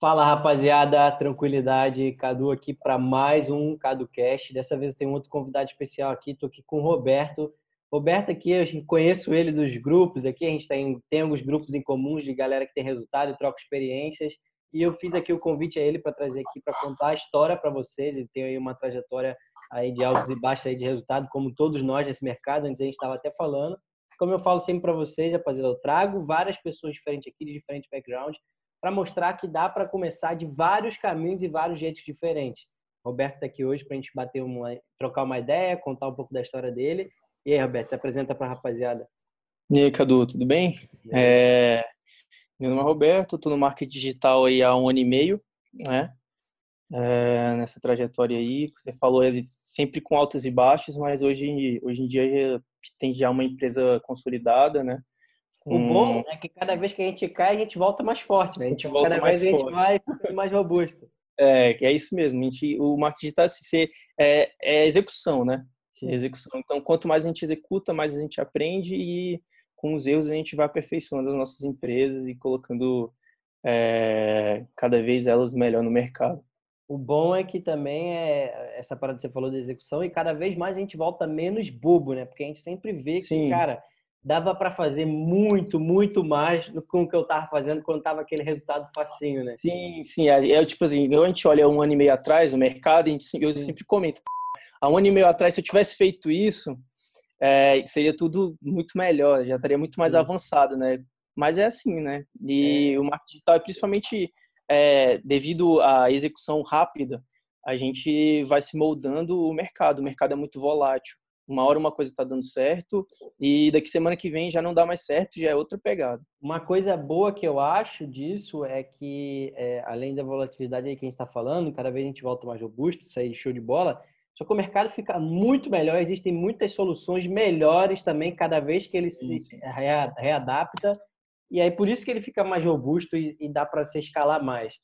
Fala rapaziada, tranquilidade, Cadu aqui para mais um Cadu Cast. Dessa vez eu tenho outro convidado especial aqui, estou aqui com o Roberto. Roberto aqui, eu conheço ele dos grupos aqui, a gente tem, tem alguns grupos em comuns de galera que tem resultado e troca experiências. E eu fiz aqui o convite a ele para trazer aqui para contar a história para vocês. Ele tem aí uma trajetória aí de altos e baixos aí de resultado, como todos nós nesse mercado, antes a gente estava até falando. Como eu falo sempre para vocês, rapaziada, eu trago várias pessoas diferentes aqui, de diferentes backgrounds, para mostrar que dá para começar de vários caminhos e vários jeitos diferentes. Roberto está aqui hoje para a gente bater uma, trocar uma ideia, contar um pouco da história dele. E aí, Roberto, se apresenta para a rapaziada. E aí, Cadu, tudo bem? É... Meu nome é Roberto, estou no marketing digital aí há um ano e meio, né? É, nessa trajetória aí, você falou sempre com altos e baixos, mas hoje, hoje em dia tem já uma empresa consolidada, né? O bom é que cada vez que a gente cai, a gente volta mais forte, né? A gente volta cada mais vez forte. a gente vai mais robusto. É, é isso mesmo. A gente, o marketing digital assim, é, é execução, né? Sim. Execução. Então, quanto mais a gente executa, mais a gente aprende e com os erros a gente vai aperfeiçoando as nossas empresas e colocando é, cada vez elas melhor no mercado. O bom é que também é essa parada que você falou da execução e cada vez mais a gente volta menos bobo, né? Porque a gente sempre vê Sim. que, cara, dava para fazer muito, muito mais do que o que eu tava fazendo quando tava aquele resultado facinho, né? Sim, sim. É tipo assim, a gente olha um ano e meio atrás no mercado, a gente, eu sempre comento, há um ano e meio atrás, se eu tivesse feito isso, é, seria tudo muito melhor, já estaria muito mais sim. avançado, né? Mas é assim, né? E é. o marketing digital, é principalmente é, devido à execução rápida, a gente vai se moldando o mercado. O mercado é muito volátil uma hora uma coisa está dando certo e daqui semana que vem já não dá mais certo, já é outra pegada. Uma coisa boa que eu acho disso é que, é, além da volatilidade aí que a gente está falando, cada vez a gente volta mais robusto, isso aí show de bola, só que o mercado fica muito melhor, existem muitas soluções melhores também cada vez que ele se readapta e aí por isso que ele fica mais robusto e, e dá para se escalar mais.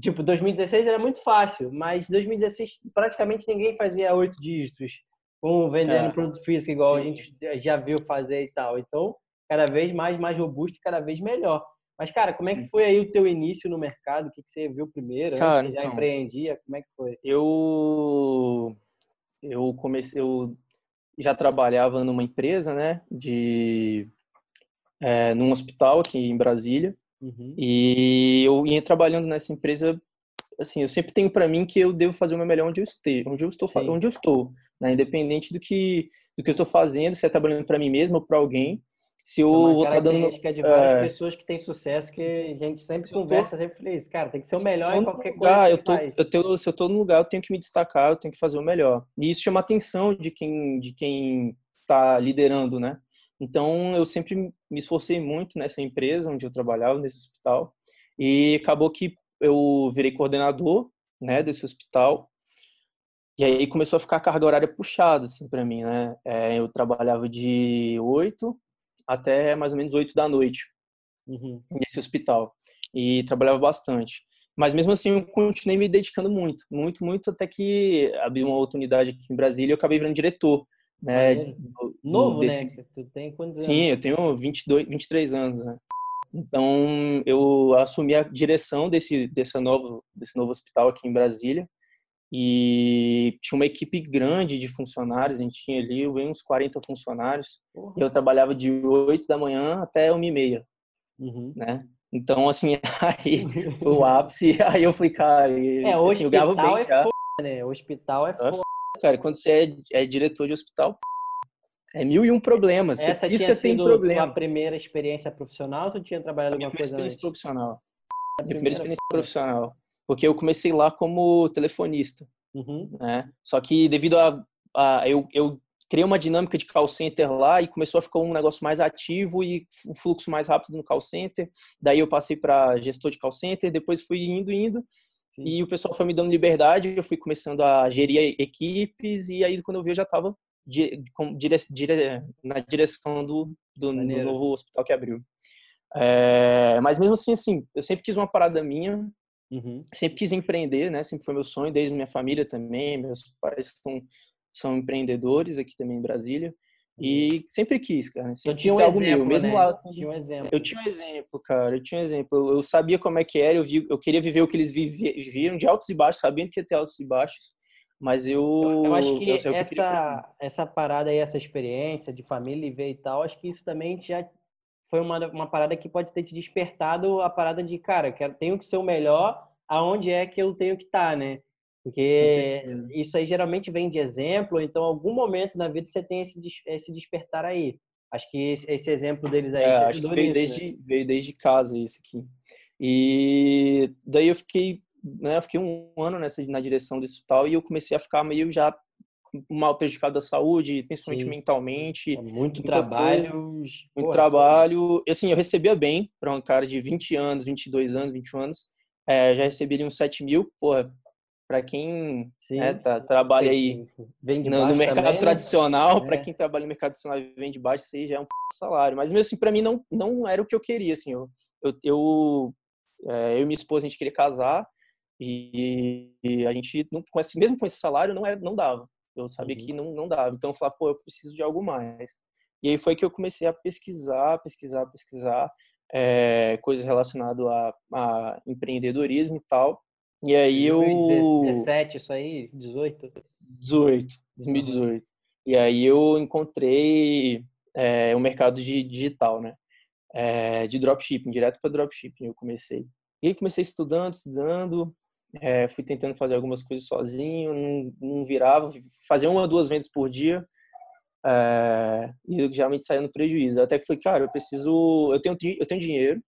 Tipo, 2016 era muito fácil, mas 2016 praticamente ninguém fazia oito dígitos com vendendo é. produto físico, igual a gente já viu fazer e tal. Então, cada vez mais, mais robusto e cada vez melhor. Mas, cara, como é que foi aí o teu início no mercado? O que, que você viu primeiro? Cara, você já então, empreendia? Como é que foi? Eu, eu comecei, eu já trabalhava numa empresa, né, de, é, num hospital aqui em Brasília. Uhum. E eu ia trabalhando nessa empresa assim, eu sempre tenho para mim que eu devo fazer o meu melhor onde eu esteja, onde eu estou, Sim. onde eu estou, né? Independente do que do que eu estou fazendo, se é trabalhando para mim mesmo ou para alguém, se eu então, vou estar dando meu... de várias é... pessoas que têm sucesso que a gente sempre se conversa, tô... sempre fala isso, cara, tem que ser o melhor em qualquer lugar, coisa. Eu tô, eu tenho, se eu estou no lugar, eu tenho que me destacar, eu tenho que fazer o melhor. E isso chama a atenção de quem de quem está liderando, né? Então eu sempre me esforcei muito nessa empresa onde eu trabalhava, nesse hospital, e acabou que eu virei coordenador, né, desse hospital. E aí começou a ficar a carga horária puxada, assim, para mim, né? É, eu trabalhava de 8 até mais ou menos 8 da noite uhum. nesse hospital. E trabalhava bastante. Mas mesmo assim eu continuei me dedicando muito, muito, muito, até que abri uma outra unidade aqui em Brasília e eu acabei virando diretor. Né, Novo, desse... né? Tu tem quantos Sim, eu tenho 22, 23 anos, né? Então, eu assumi a direção desse, desse, novo, desse novo hospital aqui em Brasília e tinha uma equipe grande de funcionários, a gente tinha ali uns 40 funcionários, uhum. e eu trabalhava de 8 da manhã até 1 e meia, uhum. né? Então, assim, aí foi o ápice, aí eu fui, cara, é, o assim, hospital eu bem é já. Foda, né? O hospital é foda. Cara, quando você é, é diretor de hospital, é mil e um problemas. Essa Isso tinha tem problema. a primeira experiência profissional ou tu tinha trabalhado alguma coisa experiência antes? profissional. A primeira, primeira experiência profissional. Porque eu comecei lá como telefonista. Uhum. Né? Só que devido a... a eu, eu criei uma dinâmica de call center lá e começou a ficar um negócio mais ativo e um fluxo mais rápido no call center. Daí eu passei para gestor de call center, depois fui indo, indo. E o pessoal foi me dando liberdade, eu fui começando a gerir equipes e aí quando eu vi eu já estava dire, dire, na direção do, do, do, novo hospital que abriu. É, mas mesmo assim, assim, eu sempre quis uma parada minha, uhum. sempre quis empreender, né? Sempre foi meu sonho, desde minha família também, meus pais são, são empreendedores aqui também em Brasília. E sempre quis, cara. Sempre tinha um exemplo, meu. Mesmo né? lá. Tinha um exemplo. Eu tinha um exemplo, cara. Eu tinha um exemplo. Eu sabia como é que era. Eu, vi, eu queria viver o que eles viviam, de altos e baixos, sabendo que ia ter altos e baixos. Mas eu. Eu acho que, eu essa, que essa parada aí, essa experiência de família e ver e tal, acho que isso também já foi uma, uma parada que pode ter te despertado a parada de, cara, quero, tenho que ser o melhor aonde é que eu tenho que estar, tá, né? Porque isso aí geralmente vem de exemplo, então algum momento na vida você tem esse, esse despertar aí. Acho que esse, esse exemplo deles aí. É, acho que veio, nisso, desde, né? veio desde casa isso aqui. E daí eu fiquei, né, eu fiquei um ano nessa, na direção desse tal e eu comecei a ficar meio já mal prejudicado da saúde, principalmente Sim. mentalmente. É muito trabalho. Muito trabalho. E assim, eu recebia bem para um cara de 20 anos, 22 anos, 21 anos. É, já receberia uns 7 mil, porra, para quem né, tá, trabalha aí no, no, mercado também, né? tradicional, né? para quem trabalha no mercado tradicional e vende baixo, isso aí já é um salário. Mas mesmo assim, para mim não, não era o que eu queria. Assim, eu, eu, eu, é, eu e minha esposa, a gente queria casar e, e a gente, não, com esse, mesmo com esse salário, não, era, não dava. Eu sabia uhum. que não, não dava. Então eu falava, pô, eu preciso de algo mais. E aí foi que eu comecei a pesquisar, pesquisar, pesquisar é, coisas relacionadas a, a empreendedorismo e tal. E aí eu. 2017, isso aí? 18? 18, 2018. E aí eu encontrei é, o mercado de digital, né? É, de dropshipping, direto para dropshipping eu comecei. E aí comecei estudando, estudando, é, fui tentando fazer algumas coisas sozinho, não, não virava, fazia uma, duas vendas por dia, é, e eu geralmente saía no prejuízo. Até que falei, cara, eu preciso, eu tenho, eu tenho dinheiro,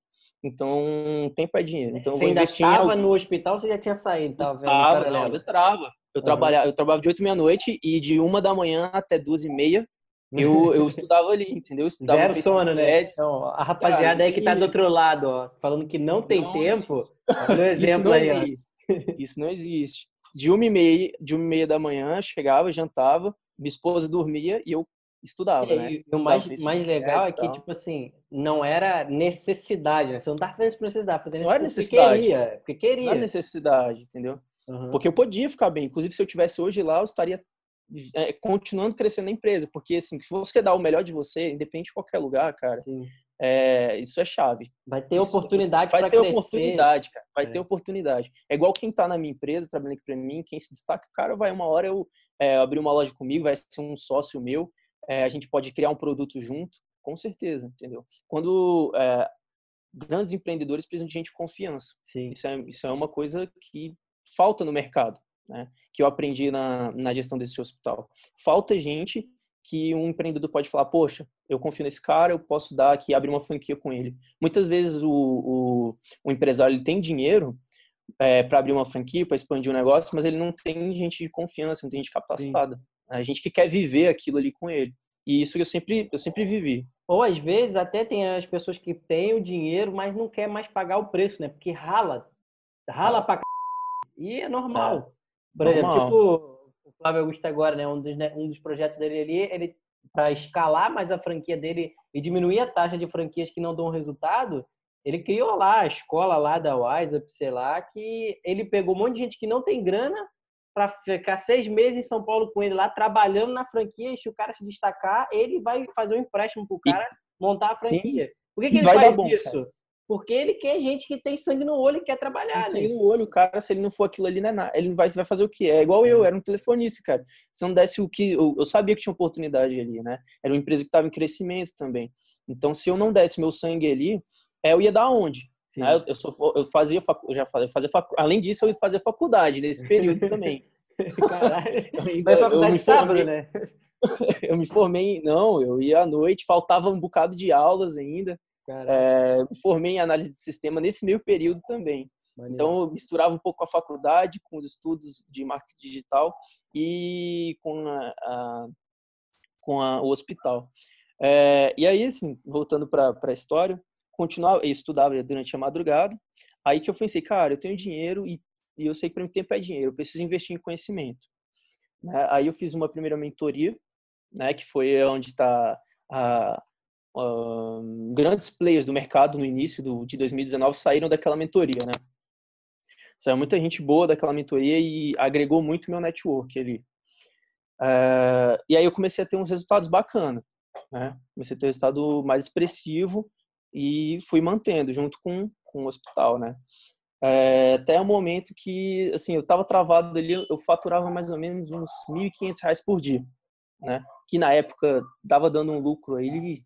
então, tempo é dinheiro. Então, você ainda estava no hospital ou você já tinha saído? Tava, tava não, eu trava. Eu, uhum. trabalhava, eu trabalhava de 8 meia-noite e de uma da manhã até duas e meia eu, eu estudava ali, entendeu? Eu estudava Zero sono, né? Então, a rapaziada Cara, aí que tá do outro lado, ó, falando que não tem não tempo, no exemplo aí, ó. Isso não existe. De uma e meia, de uma e meia da manhã, chegava, jantava, minha esposa dormia e eu estudava, é, né? E o mais, mais legal é que, tipo assim, não era necessidade, né? Você não tava fazendo isso por necessidade, fazendo não era necessidade. queria, porque queria. Não era necessidade, entendeu? Uhum. Porque eu podia ficar bem. Inclusive, se eu tivesse hoje lá, eu estaria é, continuando crescendo na empresa. Porque, assim, se você quer dar o melhor de você, independente de qualquer lugar, cara, Sim. É, isso é chave. Vai ter oportunidade Vai ter crescer. oportunidade, cara. Vai é. ter oportunidade. É igual quem tá na minha empresa, trabalhando aqui pra mim, quem se destaca, cara, vai uma hora eu é, abrir uma loja comigo, vai ser um sócio meu, é, a gente pode criar um produto junto, com certeza, entendeu? Quando é, grandes empreendedores precisam de gente de confiança. Isso é, isso é uma coisa que falta no mercado, né? Que eu aprendi na, na gestão desse hospital. Falta gente que um empreendedor pode falar, poxa, eu confio nesse cara, eu posso dar aqui, abrir uma franquia com ele. Muitas vezes o, o, o empresário ele tem dinheiro é, para abrir uma franquia, para expandir o um negócio, mas ele não tem gente de confiança, não tem gente capacitada. Sim. A gente que quer viver aquilo ali com ele. E isso eu sempre, eu sempre vivi. Ou às vezes até tem as pessoas que têm o dinheiro, mas não quer mais pagar o preço, né? Porque rala, rala ah. pra c... E é normal. É. Por normal. exemplo, tipo, Flávio Augusto agora, né, um dos, né, um dos projetos dele ali, ele para escalar mais a franquia dele e diminuir a taxa de franquias que não dão resultado, ele criou lá a escola lá da Wise, sei lá, que ele pegou um monte de gente que não tem grana para ficar seis meses em São Paulo com ele lá, trabalhando na franquia, e se o cara se destacar, ele vai fazer um empréstimo pro cara montar a franquia. Sim. Por que, que ele faz bom, isso? Cara. Porque ele quer gente que tem sangue no olho e quer trabalhar. Né? Sangue no olho, o cara, se ele não for aquilo ali, não é nada. Ele vai, vai fazer o quê? É igual eu, é. era um telefonista, cara. Se não desse o que. Eu, eu sabia que tinha oportunidade ali, né? Era uma empresa que estava em crescimento também. Então, se eu não desse meu sangue ali, é, eu ia dar onde? Né? Eu, eu, sou, eu fazia, eu já fazia, fazia facu... além disso, eu ia fazer faculdade nesse período também. Caralho. Vai faculdade sábado, né? eu me formei, não, eu ia à noite, faltava um bocado de aulas ainda. É, me formei em análise de sistema nesse meio período também. Maneiro. Então, eu misturava um pouco a faculdade com os estudos de marketing digital e com, a, a com a, o hospital. É, e aí, assim, voltando para a história, continuava, eu estudava durante a madrugada. Aí que eu pensei, cara, eu tenho dinheiro e, e eu sei que para mim tempo é dinheiro, eu preciso investir em conhecimento. Né? Aí eu fiz uma primeira mentoria, né, que foi onde está a, uh, grandes players do mercado no início do, de 2019 saíram daquela mentoria, né? Saiu muita gente boa daquela mentoria e agregou muito meu network ali. Uh, e aí eu comecei a ter uns resultados bacanas. né? Comecei a ter um resultado mais expressivo e fui mantendo junto com, com o hospital, né? É, até o momento que, assim, eu estava travado ali, eu faturava mais ou menos uns R$ 1.500 por dia, né? Que na época dava dando um lucro aí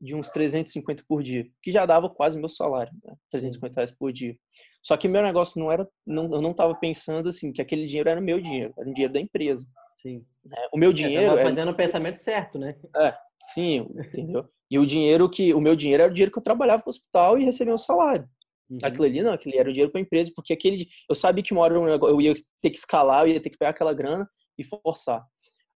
de uns 350 por dia, que já dava quase meu salário, né? 350 reais por dia. Só que meu negócio não era, não, eu não estava pensando assim que aquele dinheiro era meu dinheiro, era o dinheiro da empresa. Sim. É, o meu dinheiro. É, fazendo o pensamento certo, né? É, sim, entendeu? E o dinheiro que. O meu dinheiro era o dinheiro que eu trabalhava no hospital e recebia um salário. Uhum. Aquilo ali não, aquele era o dinheiro para a empresa, porque aquele. Eu sabia que uma hora eu ia ter que escalar, eu ia ter que pegar aquela grana e forçar.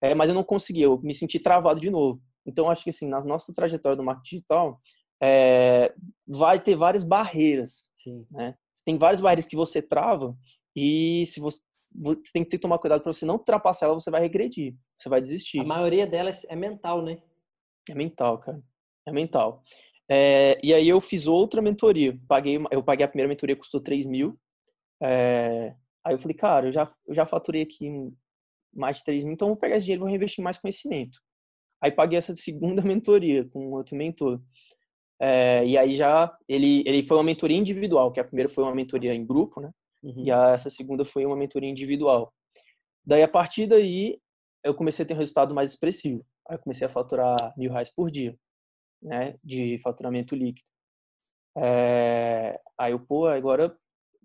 É, mas eu não conseguia, eu me senti travado de novo. Então, acho que assim, na nossa trajetória do marketing digital, é, vai ter várias barreiras. Né? Tem várias barreiras que você trava e se você, você tem que tomar cuidado para você não ultrapassar ela, você vai regredir, você vai desistir. A maioria delas é mental, né? É mental, cara. É mental. É, e aí eu fiz outra mentoria. Paguei, eu paguei a primeira mentoria, custou 3 mil. É, aí eu falei, cara, eu já, eu já faturei aqui mais de 3 mil, então vou pegar esse dinheiro e vou reinvestir mais conhecimento. Aí paguei essa segunda mentoria com outro mentor. É, e aí já ele ele foi uma mentoria individual, que a primeira foi uma mentoria em grupo, né? Uhum. E a, essa segunda foi uma mentoria individual. Daí a partir daí eu comecei a ter um resultado mais expressivo. Aí eu comecei a faturar mil reais por dia, né? De faturamento líquido. É, aí eu pô agora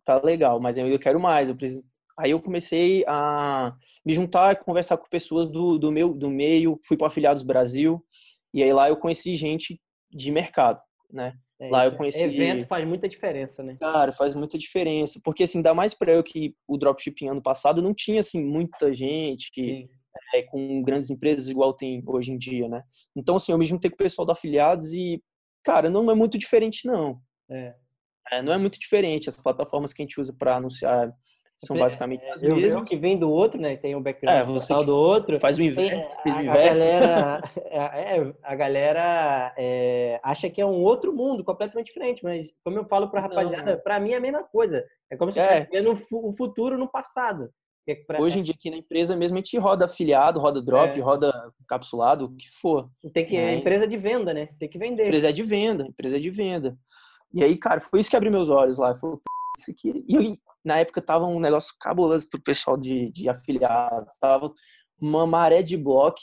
tá legal, mas eu quero mais. Eu preciso Aí eu comecei a me juntar, conversar com pessoas do, do meu do meio, fui para Afiliados Brasil, e aí lá eu conheci gente de mercado, né? É, lá eu conheci evento faz muita diferença, né? Cara, faz muita diferença, porque assim, dá mais para eu que o dropshipping ano passado não tinha assim muita gente que é, com grandes empresas igual tem hoje em dia, né? Então assim, eu me juntei com o pessoal do Afiliados e cara, não é muito diferente não. É. É, não é muito diferente as plataformas que a gente usa para anunciar são basicamente as eu, mesmas. Eu que vem do outro, né? Tem o background é, você do outro. Faz o inverso. A, a, galera, é, a galera é, acha que é um outro mundo completamente diferente, mas como eu falo pra rapaziada, para mim é a mesma coisa. É como se eu estivesse é. vendo o futuro no passado. É pra... Hoje em dia aqui na empresa mesmo a gente roda afiliado, roda drop, é. roda capsulado, o que for. Tem que é empresa de venda, né? Tem que vender. Empresa é de venda, empresa é de venda. E aí, cara, foi isso que abriu meus olhos lá. Eu falei, isso aqui. E na época tava um negócio cabuloso pro pessoal de, de afiliados. Tava uma maré de bloco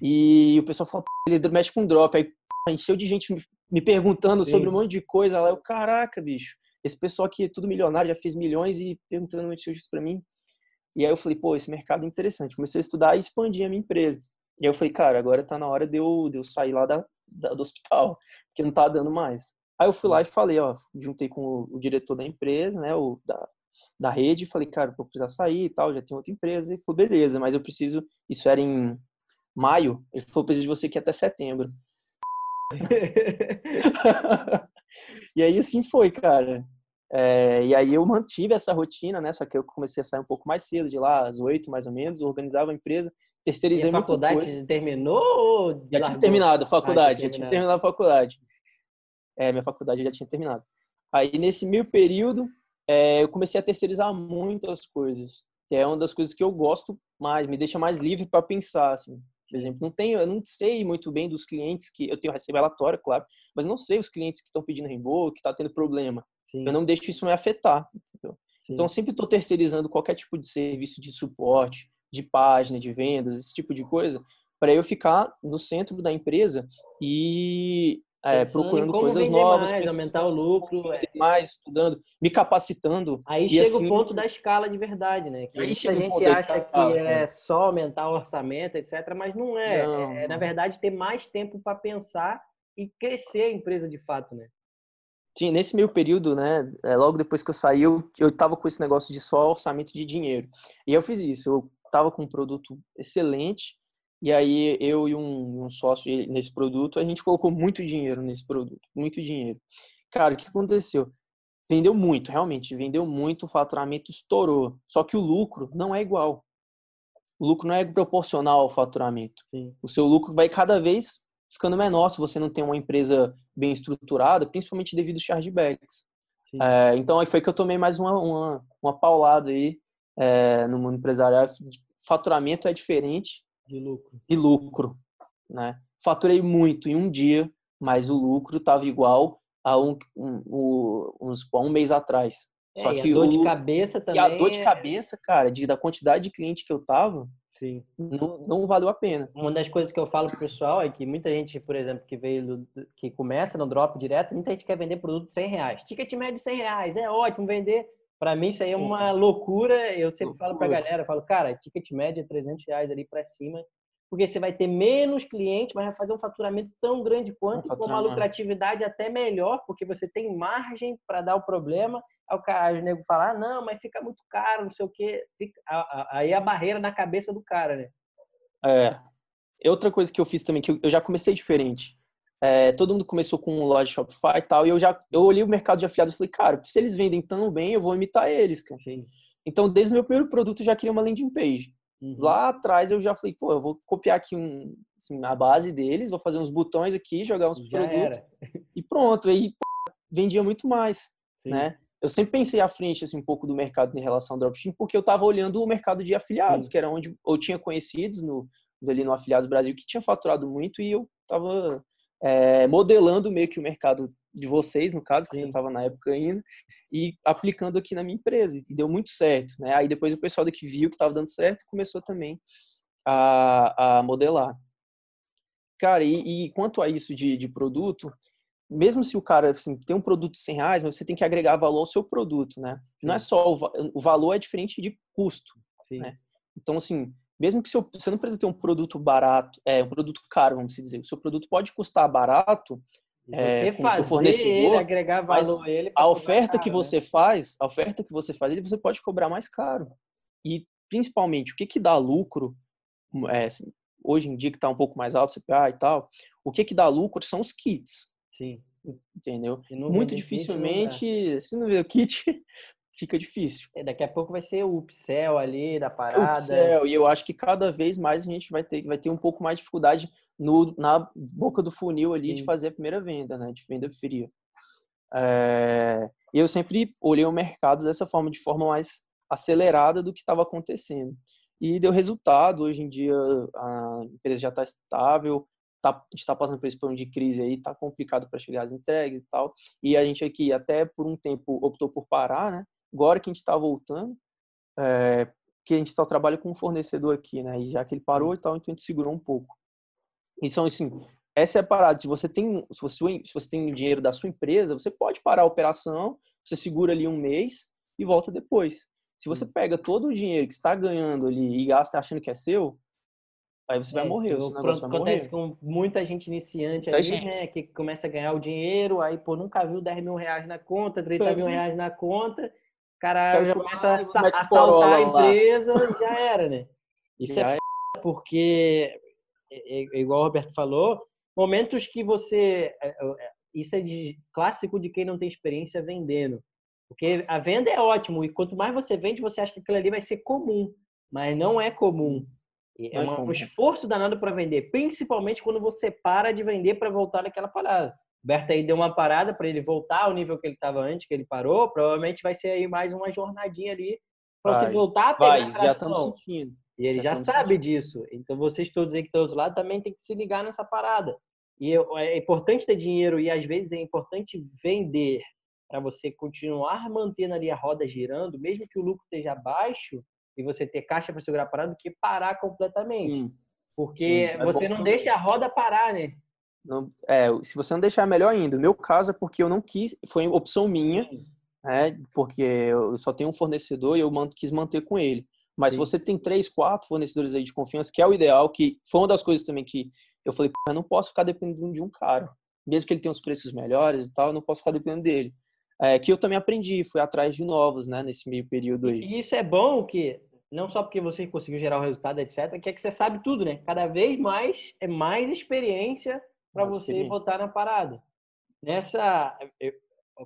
e o pessoal falou, ele mexe com drop. Aí encheu de gente me, perguntando Sim. sobre um monte de coisa lá. Eu, caraca, bicho, esse pessoal aqui é tudo milionário, já fez milhões e perguntando um monte de coisa pra mim. E aí eu falei, pô, esse mercado é interessante. Comecei a estudar e expandir a minha empresa. E aí eu falei, cara, agora tá na hora de eu, de eu sair lá da, da, do hospital, porque não tá dando mais. Aí eu fui lá e falei, ó, juntei com o, o diretor da empresa, né, o da, da rede, falei, cara, vou precisar sair e tal, já tem outra empresa, e falou, beleza, mas eu preciso, isso era em maio, ele falou, preciso de você aqui até setembro. e aí assim foi, cara. É, e aí eu mantive essa rotina, né? Só que eu comecei a sair um pouco mais cedo, de lá às oito mais ou menos, organizava a empresa, terceirizei e a faculdade terminou? Já tinha terminado a faculdade, ah, já tinha terminado a faculdade. É, minha faculdade já tinha terminado. Aí nesse meio período, é, eu comecei a terceirizar muitas coisas, que é uma das coisas que eu gosto mais, me deixa mais livre para pensar, assim. Por exemplo, não tenho, eu não sei muito bem dos clientes que eu tenho recebo relatório, claro, mas não sei os clientes que estão pedindo reembolso, que está tendo problema. Sim. Eu não deixo isso me afetar? Então, sempre estou terceirizando qualquer tipo de serviço de suporte, de página, de vendas, esse tipo de coisa, para eu ficar no centro da empresa e é, procurando coisas novas, mais, aumentar o lucro, é. mais estudando, me capacitando. Aí chega assim, o ponto da escala de verdade, né? Que aí muita gente acha que é né? só aumentar o orçamento, etc, mas não é. Não. É, na verdade, ter mais tempo para pensar e crescer a empresa de fato, né? Tinha, nesse meio período, né, é, logo depois que eu saí, eu, eu tava com esse negócio de só orçamento de dinheiro. E eu fiz isso, eu tava com um produto excelente, e aí eu e um, um, sócio nesse produto, a gente colocou muito dinheiro nesse produto, muito dinheiro. Cara, o que aconteceu? Vendeu muito, realmente, vendeu muito, o faturamento estourou. Só que o lucro não é igual. O lucro não é proporcional ao faturamento. Sim. O seu lucro vai cada vez ficando menor se você não tem uma empresa bem estruturada, principalmente devido aos chargebacks. É, então aí foi que eu tomei mais uma, uma, uma paulada aí é, no mundo empresarial. Faturamento é diferente de lucro. De lucro, né? faturei muito em um dia, mas o lucro estava igual a um, um, um, uns, um mês atrás. É, Só que a dor o, de cabeça também. E a dor de é cabeça, cara, de, da quantidade de cliente que eu tava, Sim. Não, não valeu a pena. Uma das coisas que eu falo pro pessoal é que muita gente, por exemplo, que veio, que começa no drop direto, muita gente quer vender produto de 100 reais. Ticket médio 100 reais, é ótimo vender. Para mim isso aí é uma loucura. Eu sempre loucura. falo pra galera, falo, cara, ticket médio é 300 reais ali para cima porque você vai ter menos clientes, mas vai fazer um faturamento tão grande quanto, com uma lucratividade até melhor, porque você tem margem para dar o problema. Aí o cara, o nego fala, ah, não, mas fica muito caro, não sei o quê. Fica... Aí a barreira na cabeça do cara, né? É. Outra coisa que eu fiz também, que eu já comecei diferente. É, todo mundo começou com loja Shopify e tal, e eu já eu olhei o mercado de afiliados e falei, cara, se eles vendem tão bem, eu vou imitar eles, cara. Sim. Então, desde o meu primeiro produto, eu já queria uma landing page. Uhum. Lá atrás eu já falei, pô, eu vou copiar aqui um, assim, a base deles, vou fazer uns botões aqui, jogar uns já produtos era. e pronto. Aí pô, vendia muito mais, Sim. né? Eu sempre pensei à frente assim um pouco do mercado em relação ao dropshipping, porque eu estava olhando o mercado de afiliados, Sim. que era onde eu tinha conhecidos no ali no Afiliados Brasil que tinha faturado muito e eu estava é, modelando meio que o mercado de vocês, no caso, que Sim. você estava na época ainda, e aplicando aqui na minha empresa. E deu muito certo, né? Aí depois o pessoal daqui viu que estava dando certo e começou também a, a modelar. Cara, e, e, quanto a isso de, de produto, mesmo se o cara assim, tem um produto de 100 reais, mas você tem que agregar valor ao seu produto, né? Sim. Não é só o, o, valor é diferente de custo, Sim. né? Então, assim, mesmo que seu, você não precisa ter um produto barato, é um produto caro, vamos dizer, o seu produto pode custar barato, é, você fazer fornecedor, ele, agregar valor a ele. A oferta caro, que né? você faz, a oferta que você faz, ele você pode cobrar mais caro. E principalmente, o que que dá lucro, é, assim, hoje em dia que está um pouco mais alto o CPA e tal, o que que dá lucro são os kits. Sim. Entendeu? Muito dificilmente, se não vê o kit, fica difícil. É, daqui a pouco vai ser o upsell ali da parada. Upsell, e eu acho que cada vez mais a gente vai ter, vai ter um pouco mais de dificuldade no, na boca do funil ali Sim. de fazer a primeira venda, né? De venda fria. É, eu sempre olhei o mercado dessa forma, de forma mais acelerada do que estava acontecendo. E deu resultado. Hoje em dia a empresa já está estável, tá, está passando por esse plano de crise aí, está complicado para chegar às entregas e tal. E a gente aqui até por um tempo optou por parar, né? Agora que a gente está voltando, é, que a gente só trabalha com um fornecedor aqui, né? E já que ele parou e tal, então a gente segurou um pouco. Então, assim, essa é a parada. Se você tem, se você, se você tem dinheiro da sua empresa, você pode parar a operação, você segura ali um mês e volta depois. Se você pega todo o dinheiro que está ganhando ali e gasta achando que é seu, aí você é, vai morrer. O vai acontece morrer. com muita gente iniciante muita ali, gente. né? Que começa a ganhar o dinheiro, aí, pô, nunca viu 10 mil reais na conta, 30 mil reais na conta cara já começa a assaltar a empresa, lá. já era, né? Isso já é, é porque, é, é, igual o Roberto falou, momentos que você. Isso é de, clássico de quem não tem experiência vendendo. Porque a venda é ótimo, e quanto mais você vende, você acha que aquilo ali vai ser comum. Mas não é comum. É, uma, um esforço danado para vender, principalmente quando você para de vender para voltar naquela parada. Berta aí deu uma parada para ele voltar ao nível que ele estava antes, que ele parou. Provavelmente vai ser aí mais uma jornadinha ali para você voltar a pegar vai, já estamos sentindo. E ele já, já sabe sentindo. disso. Então vocês todos aí que estão do outro lado também tem que se ligar nessa parada. E é importante ter dinheiro e às vezes é importante vender para você continuar mantendo ali a roda girando, mesmo que o lucro esteja baixo e você ter caixa para segurar a parada, do que parar completamente. Sim. Porque Sim, é você não deixa a roda parar, né? Não, é, se você não deixar, melhor ainda. O meu caso é porque eu não quis, foi opção minha, né, porque eu só tenho um fornecedor e eu quis manter com ele. Mas Sim. você tem três, quatro fornecedores aí de confiança, que é o ideal, que foi uma das coisas também que eu falei, eu não posso ficar dependendo de um cara. Mesmo que ele tenha os preços melhores e tal, eu não posso ficar dependendo dele. É, que eu também aprendi, fui atrás de novos, né, nesse meio período aí. E isso é bom que não só porque você conseguiu gerar o resultado, etc, que é que você sabe tudo, né? Cada vez mais é mais experiência para você votar na parada. Nessa, eu,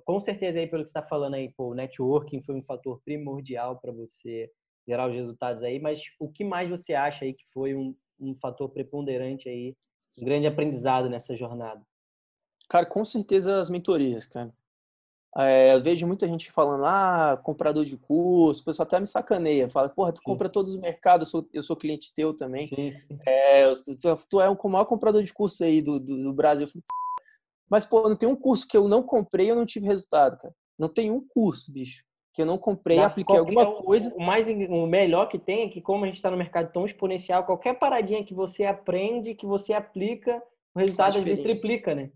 com certeza aí pelo que está falando aí, pô, o networking foi um fator primordial para você gerar os resultados aí, mas o que mais você acha aí que foi um, um fator preponderante aí, um grande aprendizado nessa jornada? Cara, com certeza as mentorias, cara. É, eu vejo muita gente falando, ah, comprador de curso, o pessoal até me sacaneia, fala, porra, tu Sim. compra todos os mercados, eu sou, eu sou cliente teu também. É, tu, tu, é o maior comprador de curso aí do, do, do Brasil. Mas, pô, não tem um curso que eu não comprei e eu não tive resultado, cara. Não tem um curso, bicho, que eu não comprei e apliquei alguma é coisa. O mais o melhor que tem é que, como a gente está no mercado tão exponencial, qualquer paradinha que você aprende, que você aplica, o resultado triplica, né?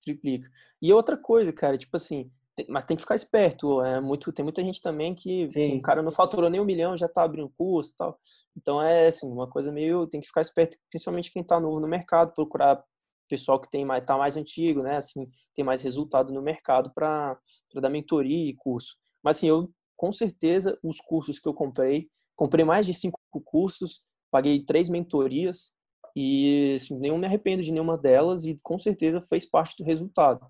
Triplica. E outra coisa, cara, tipo assim, tem, mas tem que ficar esperto. É muito, tem muita gente também que assim, o cara não faturou nem um milhão, já tá abrindo curso e tal. Então é assim, uma coisa meio. Tem que ficar esperto, principalmente quem tá novo no mercado, procurar pessoal que tem mais, tá mais antigo, né? Assim, tem mais resultado no mercado para dar mentoria e curso. Mas assim, eu com certeza os cursos que eu comprei, comprei mais de cinco cursos, paguei três mentorias, e assim, nenhum me arrependo de nenhuma delas e com certeza fez parte do resultado.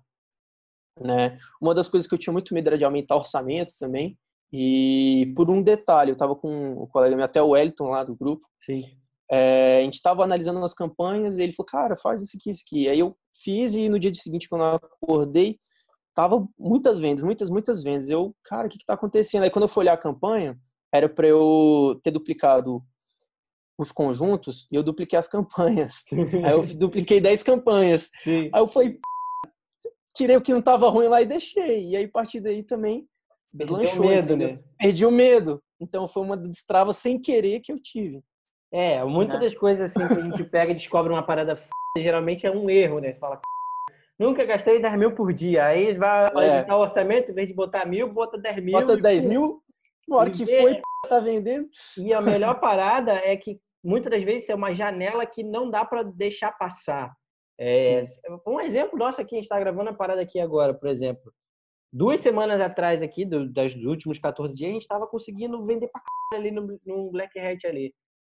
Né? Uma das coisas que eu tinha muito medo era de aumentar o orçamento também. E por um detalhe, eu estava com o colega meu, até o Wellington lá do grupo. É, a gente estava analisando as campanhas e ele falou, cara, faz isso aqui, isso aqui. Aí eu fiz e no dia seguinte, quando eu acordei, tava muitas vendas, muitas, muitas vendas. Eu, cara, o que está acontecendo? Aí quando eu fui olhar a campanha, era para eu ter duplicado os conjuntos e eu dupliquei as campanhas. Aí eu dupliquei 10 campanhas. Sim. Aí eu falei, tirei o que não estava ruim lá e deixei. E aí, a partir daí também deslanchou. Medo, né? Perdi o medo. Então foi uma destrava sem querer que eu tive. É, muitas né? das coisas assim que a gente pega e descobre uma parada f... geralmente é um erro, né? Você fala, nunca gastei 10 mil por dia. Aí vai é. editar o orçamento, em vez de botar mil, bota 10 mil. Bota 10 mil, na hora que foi, tá vendendo. E a melhor parada é que muitas das vezes é uma janela que não dá para deixar passar. É, um exemplo nosso aqui, a gente está gravando a parada aqui agora, por exemplo. Duas semanas atrás aqui, do, das, dos últimos 14 dias, a gente estava conseguindo vender para ali no, no Black Hat ali.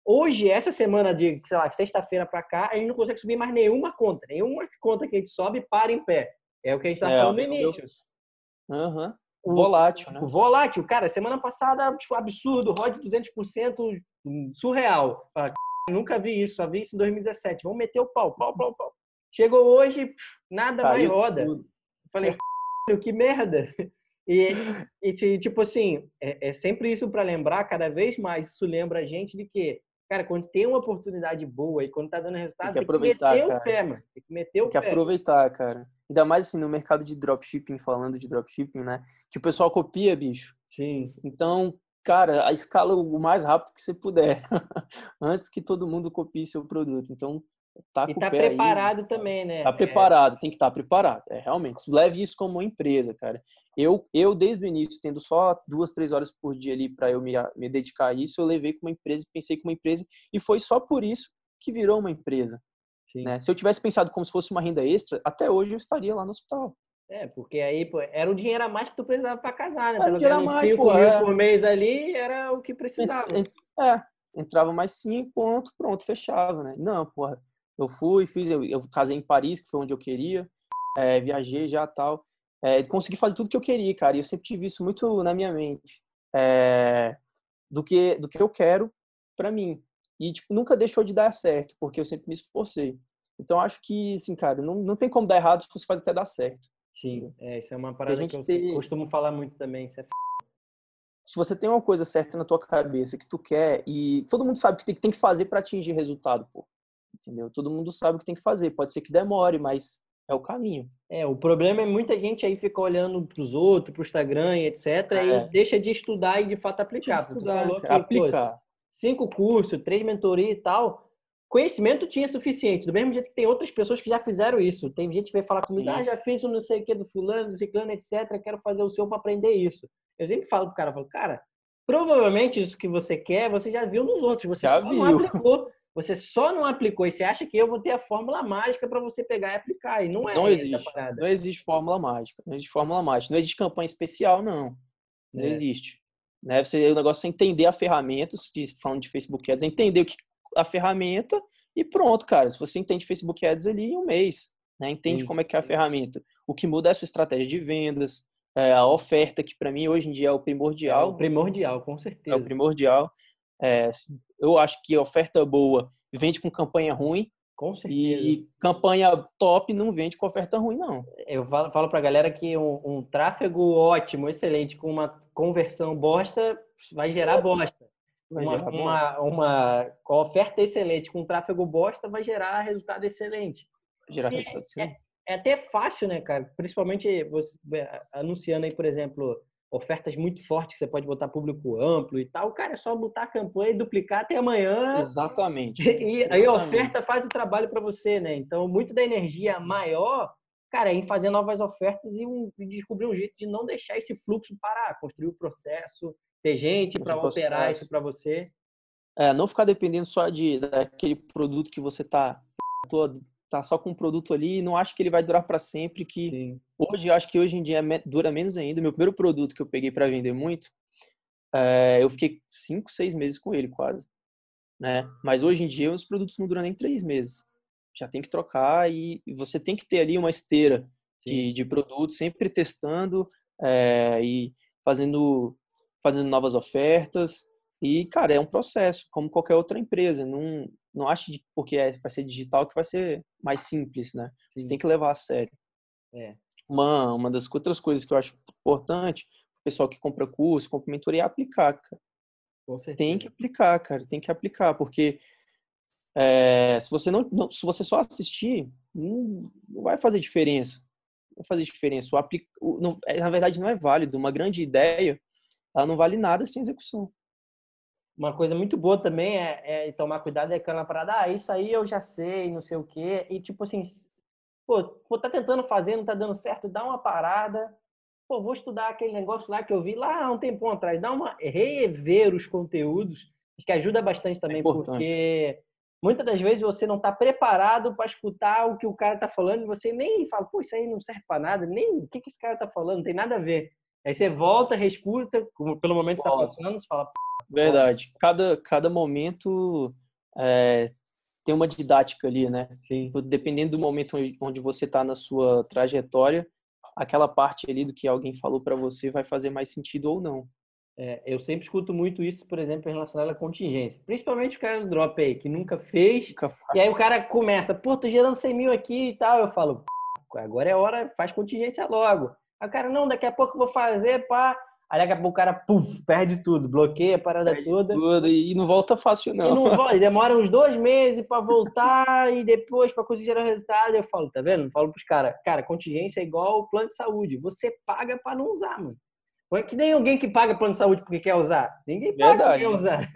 Hoje, essa semana de, sei lá, sexta-feira para cá, a gente não consegue subir mais nenhuma conta. Nenhuma conta que a gente sobe para em pé. É o que a gente estava é, falando no início. Uhum. O volátil, né? O volátil, cara, semana passada, tipo, absurdo, ROD 200% surreal. Ah, nunca vi isso, só vi isso em 2017. Vamos meter o pau, pau, pau, pau. Chegou hoje, nada Caiu mais roda. Tudo. Falei, que merda. E, e tipo assim, é, é sempre isso para lembrar, cada vez mais isso lembra a gente de que, cara, quando tem uma oportunidade boa e quando tá dando resultado, tem que, aproveitar, tem que meter cara. o pé, mano. Tem que meter o tem que pé. aproveitar, cara. Ainda mais assim, no mercado de dropshipping, falando de dropshipping, né? Que o pessoal copia, bicho. Sim. Então, cara, a escala o mais rápido que você puder, antes que todo mundo copie seu produto. Então, tá com e tá preparado aí, também, né? Tá preparado, é... tem que estar tá preparado. É, realmente. Leve isso como uma empresa, cara. Eu, eu desde o início, tendo só duas, três horas por dia ali para eu me, me dedicar a isso, eu levei como uma empresa, pensei como uma empresa, e foi só por isso que virou uma empresa. Né? Se eu tivesse pensado como se fosse uma renda extra, até hoje eu estaria lá no hospital. É, porque aí pô, era o dinheiro a mais que tu precisava para casar, né? Era Pelo menos 5 mil é... por mês ali era o que precisava. É, entrava mais 5, ponto, pronto, fechava, né? Não, porra, eu fui, fiz, eu, eu casei em Paris, que foi onde eu queria, é, viajei já tal. É, consegui fazer tudo que eu queria, cara, e eu sempre tive isso muito na minha mente. É, do, que, do que eu quero para mim. E, tipo, nunca deixou de dar certo, porque eu sempre me esforcei. Então, acho que, assim, cara, não, não tem como dar errado se você faz até dar certo. Sim, é, isso é uma parada que eu ter... costumo falar muito também. Isso é f... Se você tem uma coisa certa na tua cabeça que tu quer, e todo mundo sabe o que tem, que fazer para atingir resultado, pô. Entendeu? Todo mundo sabe o que tem que fazer. Pode ser que demore, mas é o caminho. É, o problema é muita gente aí fica olhando para os outros, para o Instagram e etc. É. E deixa de estudar e de fato aplicar. De estudar, que, aplicar. Pô, cinco cursos, três mentorias e tal. Conhecimento tinha suficiente, do mesmo jeito que tem outras pessoas que já fizeram isso. Tem gente que vai falar comigo, ah, já fiz o não sei o que do fulano, do ciclano, etc. Quero fazer o seu para aprender isso. Eu sempre falo pro cara, falo, cara, provavelmente isso que você quer, você já viu nos outros, você já só viu. não aplicou. Você só não aplicou e você acha que eu vou ter a fórmula mágica para você pegar e aplicar. E não é Não existe. Não existe fórmula mágica. Não existe fórmula mágica. Não existe campanha especial, não. Não é. existe. Né? Você, o negócio é entender a ferramenta, falando de Facebook Ads, é entender o que a ferramenta e pronto, cara. Se você entende Facebook Ads ali em um mês, né? entende Sim. como é que é a ferramenta. O que muda é a sua estratégia de vendas, é a oferta, que para mim hoje em dia é o primordial. É o primordial, com certeza. É o primordial. É, eu acho que a oferta boa vende com campanha ruim, Com certeza. E campanha top não vende com oferta ruim, não. Eu falo, falo pra galera que um, um tráfego ótimo, excelente, com uma conversão bosta, vai gerar bosta. Vai uma, gerar uma, uma, com oferta excelente, com tráfego bosta, vai gerar resultado excelente. Gerar E resultado sim. É até fácil, né, cara? Principalmente você é, anunciando aí, por exemplo, ofertas muito fortes que você pode botar público amplo e tal. Cara, é só botar a campanha e duplicar até amanhã. Exatamente. E aí a oferta faz o trabalho para você, né? Então, muito da energia maior, cara, é em fazer novas ofertas e, um, e descobrir um jeito de não deixar esse fluxo parar, construir o processo, ter gente para operar isso para você. É, não ficar dependendo só de daquele produto que você tá tá só com um produto ali e não acho que ele vai durar para sempre que Sim. hoje eu acho que hoje em dia me- dura menos ainda meu primeiro produto que eu peguei para vender muito é, eu fiquei cinco seis meses com ele quase né mas hoje em dia os produtos não duram nem três meses já tem que trocar e, e você tem que ter ali uma esteira de, de produtos sempre testando é, e fazendo fazendo novas ofertas e, cara, é um processo, como qualquer outra empresa. Não, não ache de, porque é, vai ser digital que vai ser mais simples, né? Você Sim. tem que levar a sério. É. Uma, uma das outras coisas que eu acho importante, o pessoal que compra curso, compra mentoria, é aplicar, cara. Tem que aplicar, cara. Tem que aplicar, porque é, se você não, não- se você só assistir, não, não vai fazer diferença. Não vai fazer diferença. O apli, o, não, é, na verdade, não é válido. Uma grande ideia, ela não vale nada sem execução. Uma coisa muito boa também é, é tomar cuidado é aquela parada, ah, isso aí eu já sei, não sei o quê. E tipo assim, pô, pô, tá tentando fazer, não tá dando certo, dá uma parada. Pô, vou estudar aquele negócio lá que eu vi lá há um tempão atrás. Dá uma rever os conteúdos, acho que ajuda bastante também, importante. porque muitas das vezes você não tá preparado para escutar o que o cara tá falando e você nem fala, pô, isso aí não serve para nada, nem o que que esse cara tá falando, não tem nada a ver. Aí você volta, reescuta, como pelo momento que você tá passando, você fala, Verdade. Cada, cada momento é, tem uma didática ali, né? sim, Dependendo do momento onde- você está na sua trajetória, aquela parte ali do que alguém falou para você vai fazer mais sentido ou não. É, eu sempre escuto muito isso, por exemplo, relacionado à contingência. Principalmente o cara do drop aí, que nunca fez. Fa- E aí o cara começa, pô, tô gerando 100 mil aqui e tal. Eu falo, "Pô, agora é hora, faz contingência logo. Aí o cara, não, daqui a pouco eu vou fazer, pá. Aí daqui a pouco o cara, puf, perde tudo, bloqueia a parada perde toda. tudo e não volta fácil, E não. não volta, e demora uns dois meses pra voltar e depois pra conseguir gerar resultado. Eu falo, tá vendo? Eu falo pros caras, cara, contingência é igual plano de saúde. Você paga pra não usar, mano. Não é que nem alguém que paga plano de saúde porque quer usar. Ninguém paga porque Verdade. quer usar.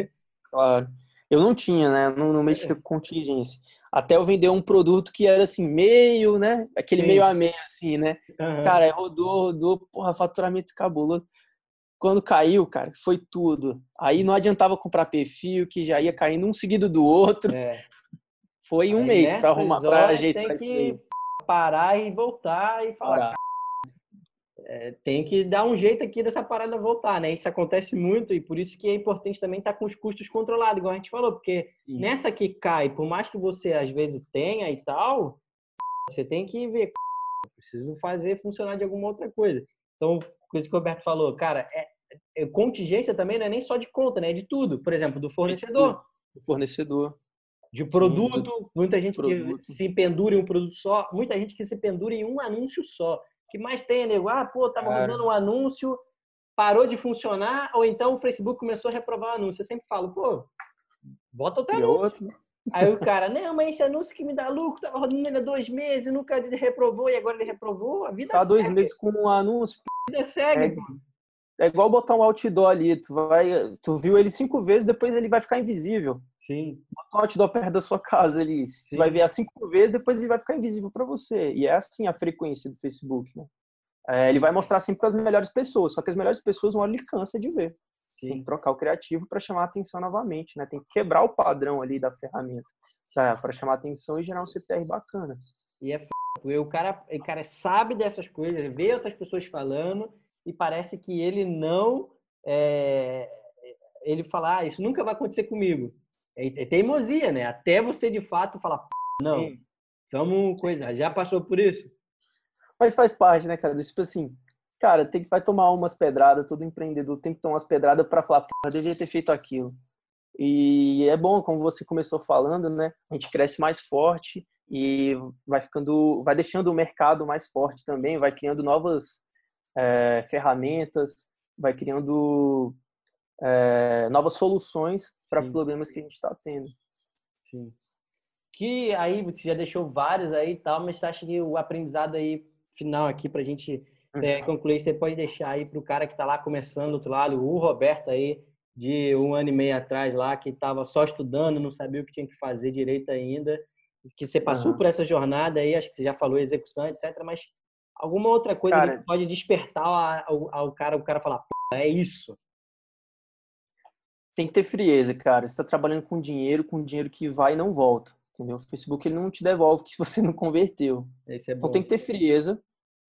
Claro. Eu não tinha, né? Não, não mexia com contingência. Até eu vender um produto que era assim, meio, né? Aquele Sim. meio a meio, assim, né? Aham. Cara, rodou, rodou, porra, faturamento cabuloso. Quando caiu, cara, foi tudo. Aí não adiantava comprar perfil, que já ia caindo um seguido do outro. É. Foi um Aí mês pra nessas arrumar, horas ajeitar tem isso que aí. parar e voltar e falar, é, tem que dar um jeito aqui dessa parada voltar, né? Isso acontece muito e por isso que é importante também estar com os custos controlados, igual a gente falou, porque Sim. nessa que cai, por mais que você às vezes tenha e tal, você tem que ver, preciso fazer funcionar de alguma outra coisa. Então, coisa que o Roberto falou, cara, é- contingência também não é nem só de conta, né? É de tudo. Por exemplo, do fornecedor. O fornecedor. de produto, muita gente produto. que se pendura em um produto só, muita gente que se pendura em um anúncio só. O que mais tem, nego? Ah, pô, tava Cara. rodando um anúncio, parou de funcionar, ou então o Facebook começou a reprovar o anúncio. Eu sempre falo, pô, bota outro Cria anúncio. outro. Aí o cara, não, mas esse anúncio que me dá lucro, tava rodando ele há dois meses, nunca reprovou e agora ele reprovou. A vida Tá dois segue, meses com um anúncio. a vida segue. É, pô. É igual botar um outdoor ali. Tu, vai, tu viu ele cinco vezes, depois ele vai ficar invisível. Sim, Bota um outdoor perto da sua casa ali. Você Sim. vai ver cinco vezes, depois ele vai ficar invisível para você. E é assim a frequência do Facebook, né? É, ele vai mostrar sempre para as melhores pessoas, só que as melhores pessoas, uma hora ele cansa de ver. Tem que sim. trocar o criativo para chamar a atenção novamente, né? Tem que quebrar o padrão ali da ferramenta para chamar a atenção e gerar um CTR bacana. E é f... o cara, o cara sabe dessas coisas, vê outras pessoas falando e parece que ele não. é, Ele fala, ah, isso nunca vai acontecer comigo. É, é teimosia, né? Até você de fato falar, "P***, não, vamos coisa. Já passou por isso? Mas faz parte, né, cara? Tipo assim, cara, tem que vai tomar umas pedradas, todo empreendedor tem que tomar umas pedradas para falar, porra, devia ter feito aquilo. E é bom, como você começou falando, né? A gente cresce mais forte e vai ficando, vai deixando o mercado mais forte também, vai criando novas é, ferramentas, vai criando é, novas soluções para problemas que a gente está tendo. Sim. Que aí você já deixou vários aí e tal, mas você acha que o aprendizado aí final aqui para a gente é, uhum. concluir, você pode deixar aí para o cara que está lá começando do outro lado, o Roberto aí, de um ano e meio atrás lá, que estava só estudando, não sabia o que tinha que fazer direito ainda, que você passou uhum. por essa jornada aí, acho que você já falou execução, etc. Mas alguma outra coisa cara, que pode despertar ao, ao, cara, o cara falar, é isso. Tem que ter frieza, cara. Você está trabalhando com dinheiro, com dinheiro que vai e não volta. Entendeu? O Facebook ele não te devolve que você não converteu. É então tem que ter frieza.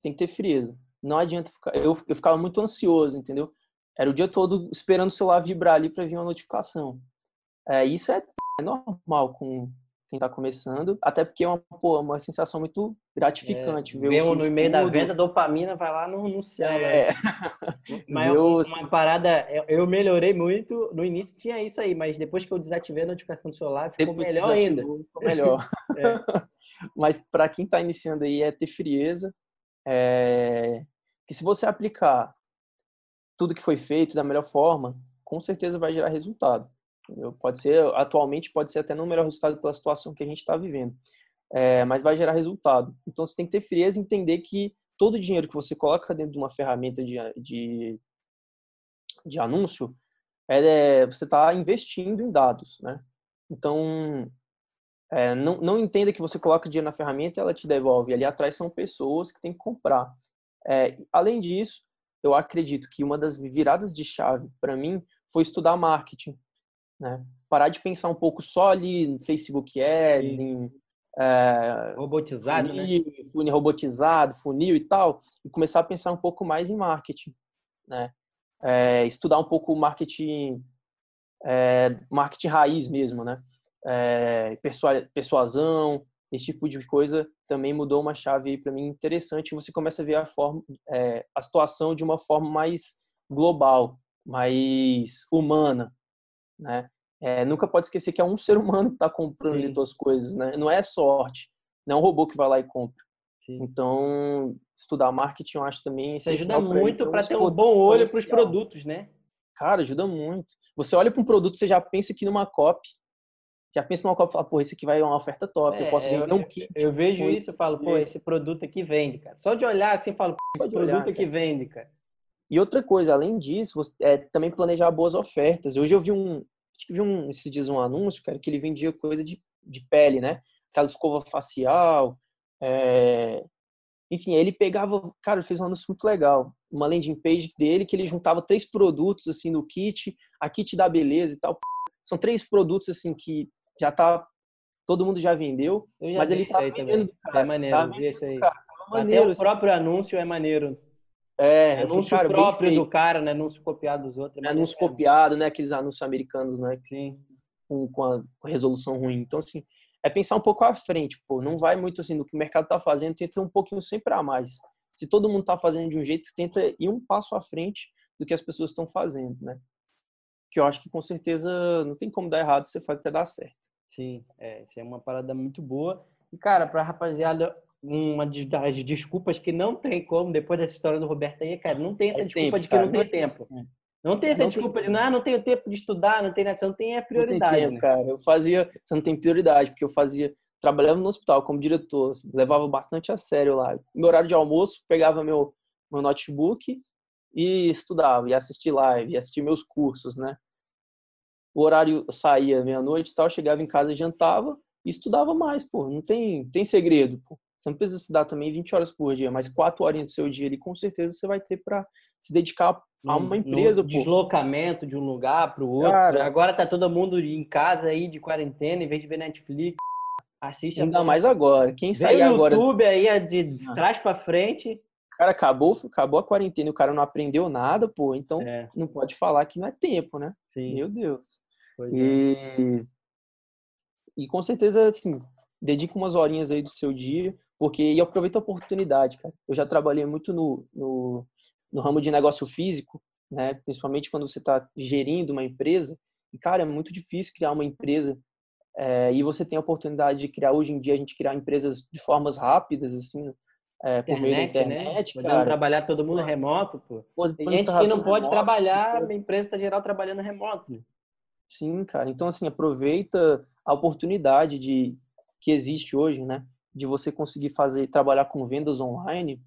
Tem que ter frieza. Não adianta ficar. Eu, eu ficava muito ansioso, entendeu? Era o dia todo esperando o celular vibrar ali para vir uma notificação. É, isso é, é normal com, quem está começando, até porque é uma, pô, uma sensação muito gratificante. É, ver o no meio da venda, dopamina vai lá no, no céu. É. Né? Mas uma, uma parada, eu melhorei muito, no início tinha isso aí, mas depois que eu desativei a notificação do celular, ficou depois melhor ainda. Ficou melhor. é. Mas para quem está iniciando aí é ter frieza, é... que se você aplicar tudo que foi feito da melhor forma, com certeza vai gerar resultado. Pode ser, atualmente, pode ser até não o melhor resultado pela situação que a gente está vivendo, é, mas vai gerar resultado. Então, você tem que ter frieza e entender que todo o dinheiro que você coloca dentro de uma ferramenta de, de, de anúncio, é, você está investindo em dados, né? Então, é, não, não entenda que você coloca dinheiro na ferramenta e ela te devolve. Ali atrás são pessoas que têm que comprar. É, além disso, eu acredito que uma das viradas de chave para mim foi estudar marketing. Né? Parar de pensar um pouco só ali no Facebook Ads, em é, robotizado, né? funil, né? funil robotizado, funil e tal, e começar a pensar um pouco mais em marketing, né? É, estudar um pouco o marketing, é, marketing raiz mesmo, né? É, persuasão, esse tipo de coisa também mudou uma chave para mim interessante. Você começa a ver a forma, é, a situação de uma forma mais global, mais humana, né? É, nunca pode esquecer que é um ser humano que está comprando Sim. as coisas, né? Não é sorte, não é um robô que vai lá e compra. Sim. Então, estudar marketing eu acho também Isso ajuda muito para ter um bom olho para os produtos, né? Cara, ajuda muito. Você olha para um produto, você já pensa aqui numa copy, já pensa numa copy e fala, pô, esse aqui vai uma oferta top, é, eu posso vender eu, um kit. Eu vejo isso e falo, pô, esse produto aqui vende, cara. Só de olhar assim, falo, pô, esse produto olhar, aqui cara. vende, cara. E outra coisa, além disso, você, é também planejar boas ofertas. Hoje eu vi um, acho que vi um, esses dias um anúncio, cara, que ele vendia coisa de, de pele, né? Aquela escova facial, é... enfim, ele pegava, cara, ele fez um anúncio muito legal, uma landing page dele que ele juntava três produtos assim no kit, a kit da beleza e tal. São três produtos assim que já tá todo mundo já vendeu, já mas ele tá vendendo, cara, é maneiro, tá aí. Cara, maneiro, Até o assim. próprio anúncio é maneiro. É, anúncio cara, próprio do cara, né? Anúncio copiado dos outros. É anúncio copiado, né? Aqueles anúncios americanos, né? Sim. Com, com, a, com a resolução ruim. Então, assim, é pensar um pouco à frente, pô. Não vai muito assim no que o mercado tá fazendo, tenta um pouquinho sempre a mais. Se todo mundo tá fazendo de um jeito, tenta ir um passo à frente do que as pessoas estão fazendo, né? Que eu acho que com certeza não tem como dar errado, você faz até dar certo. Sim, é, isso é uma parada muito boa. E, cara, pra rapaziada uma das desculpas que não tem como, depois dessa história do Roberto aí, cara, não tem essa é desculpa tempo, de que cara, não tem tempo. Não tem essa não desculpa tem... de, ah, não tenho tempo de estudar, não tem nada, você não tem a prioridade. Não tem tempo, né? cara. Eu fazia, você não tem prioridade, porque eu fazia, trabalhava no hospital como diretor, assim, levava bastante a sério lá. Meu horário de almoço, pegava meu, meu notebook e estudava, e assistir live, e assistir meus cursos, né? O horário saía meia-noite e tal, chegava em casa, jantava e estudava mais, pô. Não tem, tem segredo, pô. Você não precisa estudar também 20 horas por dia, mas 4 horinhas do seu dia ali, com certeza você vai ter para se dedicar a uma empresa. No deslocamento de um lugar para o outro. Cara, Agora tá todo mundo em casa aí de quarentena, em vez de ver Netflix. Assiste Ainda a... mais agora. Quem sair agora. YouTube aí é de ah. trás para frente. Cara, acabou, acabou a quarentena e o cara não aprendeu nada, pô. Então é. não pode falar que não é tempo, né? Sim. Meu Deus. Pois e... É. e com certeza, assim, dedica umas horinhas aí do seu dia porque e aproveita a oportunidade, cara. Eu já trabalhei muito no, no, no ramo de negócio físico, né? Principalmente quando você está gerindo uma empresa E, cara, é muito difícil criar uma empresa é, e você tem a oportunidade de criar, hoje em dia, a gente criar empresas de formas rápidas, assim, é, por meio da internet, né? cara. trabalhar todo mundo remoto, pô. Tem gente que não pode remoto, trabalhar, tipo, a empresa está geral trabalhando remoto. Sim, cara. Então, assim, aproveita a oportunidade de que existe hoje, né? De você conseguir fazer, trabalhar com vendas online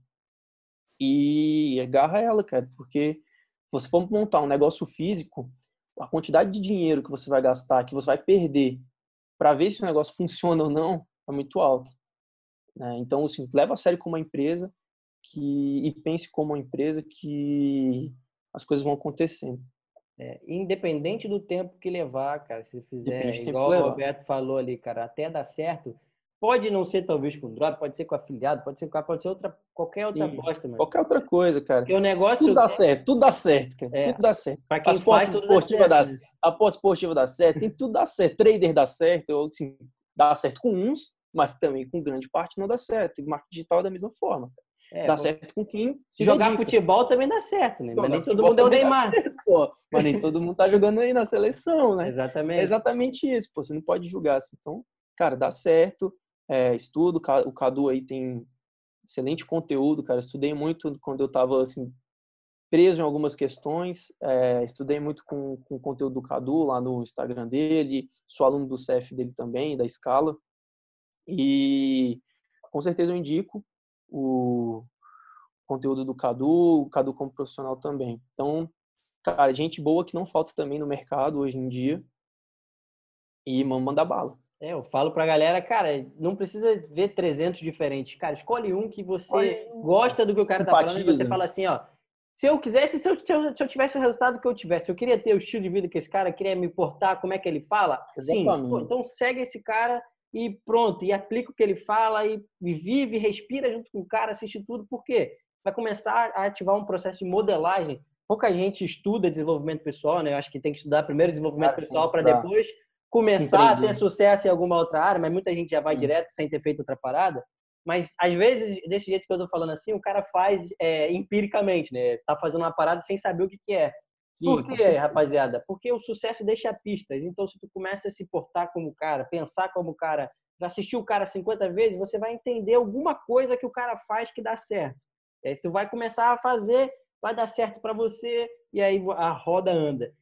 e agarra ela, cara. Porque se você for montar um negócio físico, a quantidade de dinheiro que você vai gastar, que você vai perder para ver se o negócio funciona ou não, é muito alta. Né? Então, assim, leva a sério como uma empresa que, e pense como uma empresa que as coisas vão acontecendo. É, independente do tempo que levar, cara, se fizer igual o Roberto falou ali, cara, até dar certo, pode não ser talvez com drop, pode ser com afiliado, pode ser com pode ser outra qualquer outra Sim, aposta, mano. Qualquer outra coisa, cara. Porque o negócio tudo dá certo, tudo dá certo, cara. É, tudo dá certo. Para quem As faz, esportivas dá, certo, dá, aposta esportiva dá certo, tem tudo dá certo, trader dá certo, ou assim, dá certo com uns, mas também com grande parte não dá certo. E marketing digital é da mesma forma. É, dá certo com quem se jogar dedica. futebol também dá certo, né? Mas nem todo mundo é o Neymar. Mas nem todo mundo tá jogando aí na seleção, né? Exatamente. É exatamente isso, pô. Você não pode julgar assim. Então, cara, dá certo. É, estudo, o Cadu aí tem excelente conteúdo, cara. Estudei muito quando eu tava, assim, preso em algumas questões. É, estudei muito com, com o conteúdo do Cadu lá no Instagram dele. Sou aluno do CF dele também, da Escala. E com certeza eu indico o conteúdo do Cadu, o Cadu como profissional também. Então, cara, gente boa que não falta também no mercado hoje em dia. E manda bala. É, eu falo pra galera, cara, não precisa ver 300 diferentes. Cara, escolhe um que você gosta do que o cara tá falando e você fala assim, ó, se eu quisesse, se eu, se eu, se eu, tivesse o resultado que eu tivesse, eu queria ter o estilo de vida que esse cara, queria me portar, como é que ele fala? Sim. Pô, então segue esse cara e pronto, e aplica o que ele fala e, vive, respira junto com o cara, assiste tudo, por quê? Vai começar a ativar um processo de modelagem. Pouca gente estuda desenvolvimento pessoal, né? Eu acho que tem que estudar primeiro desenvolvimento cara, pessoal para depois começar Entendi. a ter sucesso em alguma outra área, mas muita gente já vai hum. direto sem ter feito outra parada. Mas às vezes, desse jeito que eu tô falando assim, o cara faz é, empiricamente, né? Tá fazendo uma parada sem saber o que, que é. Por quê, rapaziada? Porque o sucesso deixa pistas. Então, se tu começa a se portar como cara, pensar como cara, assistir o cara 50 vezes, você vai entender alguma coisa que o cara faz que dá certo. E aí tu vai começar a fazer, vai dar certo para você e aí a roda anda.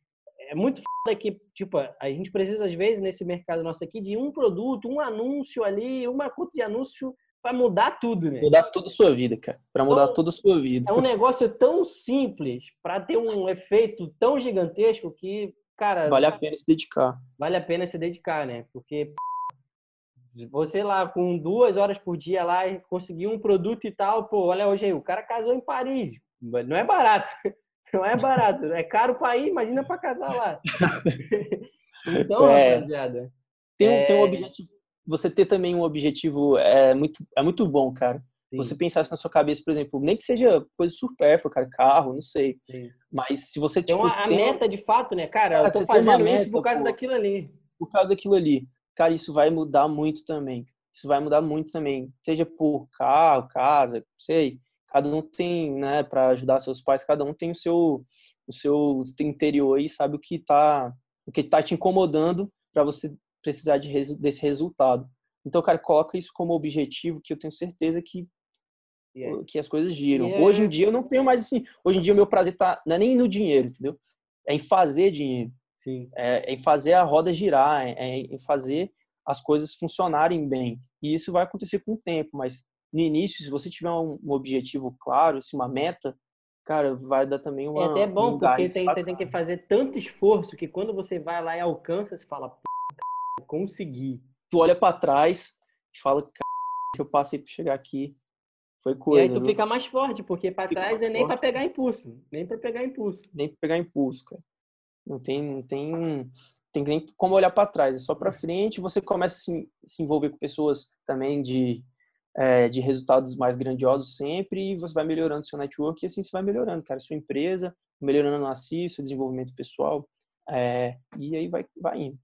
É muito foda que, tipo, a gente precisa às vezes nesse mercado nosso aqui de um produto, um anúncio ali, uma conta de anúncio para mudar tudo, né? Mudar toda a sua vida, cara. Para mudar então, toda a sua vida. É um negócio tão simples para ter um efeito tão gigantesco que, cara. Vale a pena se dedicar. Vale a pena se dedicar, né? Porque você lá com duas horas por dia lá conseguir um produto e tal, pô, olha hoje aí, o cara casou em Paris. Não é barato. Não é barato. É caro para ir, imagina para casar lá. então, é, rapaziada. Tem, é... tem um objetivo você ter também um objetivo é muito, é muito bom, cara. Sim. Você pensasse na sua cabeça, por exemplo, nem que seja coisa supérflua, cara, carro, não sei. Sim. Mas se você tipo, uma tem... meta de fato, né, cara? cara eu tô fazendo meta, isso por causa pô, daquilo ali. Por causa daquilo ali. Cara, isso vai mudar muito também. Isso vai mudar muito também. Seja por carro, casa, sei. Cada um tem, né, para ajudar seus pais, cada um tem o seu o seu interior e sabe o que tá o que tá te incomodando para você precisar de, desse resultado. Então, cara, coloca isso como objetivo que eu tenho certeza que yeah. que as coisas giram. Yeah. Hoje em dia eu não tenho mais assim. Hoje em dia o meu prazer tá não é nem no dinheiro, entendeu? É em fazer dinheiro. É, é em fazer a roda girar, é, é em fazer as coisas funcionarem bem. E isso vai acontecer com o tempo, mas no início, se você tiver um, um objetivo claro, assim, uma meta, cara, vai dar também uma. É até bom, um porque tem, você tem que fazer tanto esforço que quando você vai lá e alcança, você fala, consegui. Tu olha para trás e fala, que eu passei para chegar aqui. Foi coisa. E aí tu viu? fica mais forte, porque para trás é nem para pegar impulso, nem para pegar impulso. Nem para pegar impulso, cara. Não tem, não tem, tem nem como olhar para trás, é só para frente. Você começa a se, se envolver com pessoas também de é, de resultados mais grandiosos sempre e você vai melhorando seu network e assim você vai melhorando, cara, sua empresa, melhorando a si, seu desenvolvimento pessoal é, e aí vai, vai indo.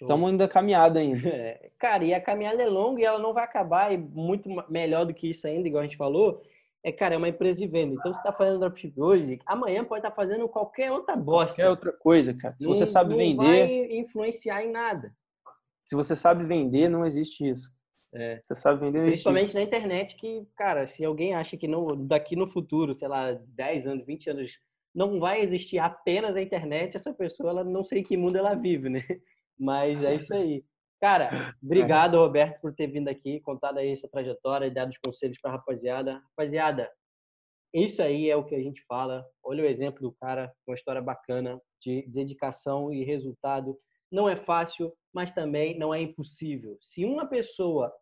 Estamos indo a caminhada ainda. É, cara, e a caminhada é longa e ela não vai acabar, e muito melhor do que isso ainda, igual a gente falou, é, cara, é uma empresa de venda. Então, você está fazendo dropship hoje, amanhã pode estar tá fazendo qualquer outra bosta. Qualquer outra coisa, cara. Se não, você sabe não vender. vai influenciar em nada. Se você sabe vender, não existe isso. É. Você sabe vender, Principalmente na internet, que, cara, se alguém acha que não, daqui no futuro, sei lá, 10 anos, 20 anos, não vai existir apenas a internet, essa pessoa, ela não sei que mundo ela vive, né? Mas é isso aí. Cara, obrigado, Roberto, por ter vindo aqui, contado aí essa trajetória e dado os conselhos para a rapaziada. Rapaziada, isso aí é o que a gente fala. Olha o exemplo do cara, uma história bacana de dedicação e resultado. Não é fácil, mas também não é impossível. Se uma pessoa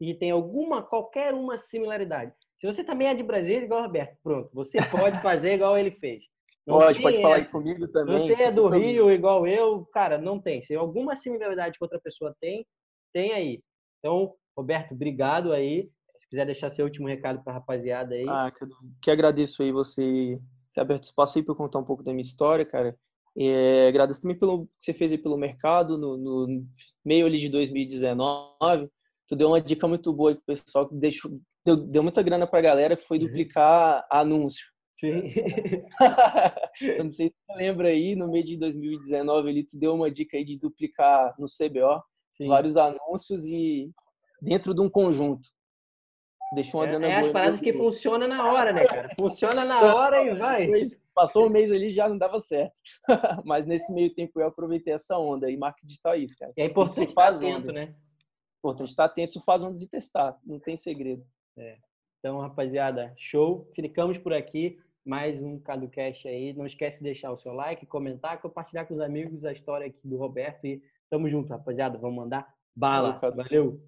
e tem alguma, qualquer uma similaridade, se você também é de Brasília, igual o Roberto, pronto, você pode fazer igual ele fez. Não Pode, pode falar isso comigo também. Você é do. Rio igual eu, cara, não tem. Se alguma similaridade que outra pessoa tem, tem aí. Então, Roberto, obrigado aí. Se quiser deixar seu último recado para a rapaziada aí. Ah, que, que agradeço aí você ter aberto espaço aí para contar um pouco da minha história, cara. É, agradeço também pelo que você fez aí pelo mercado no, no meio ali de 2019. Tu deu uma dica muito boa aí pro pessoal que deixou, deu, deu muita grana pra galera que foi Uhum. duplicar anúncio. Sim. Eu não sei se você lembra aí, no meio de 2019 ali, tu deu uma dica aí de duplicar no CBO Sim. vários anúncios e dentro de um conjunto. Deixou uma É, é as paradas que funcionam na hora, né, cara? Funciona na hora e vai. Passou um mês ali já não dava certo. Mas nesse meio tempo eu aproveitei essa onda e marketing digital é isso, cara. E é importante estar atento, né? Importante estar atento, isso faz ondas e testar, não tem segredo. Então, rapaziada, show. Ficamos por aqui. Mais um CaduCast aí. Não esquece de deixar o seu like, comentar, compartilhar com os amigos a história aqui do Roberto. E tamo junto, rapaziada. Vamos mandar bala. Valeu.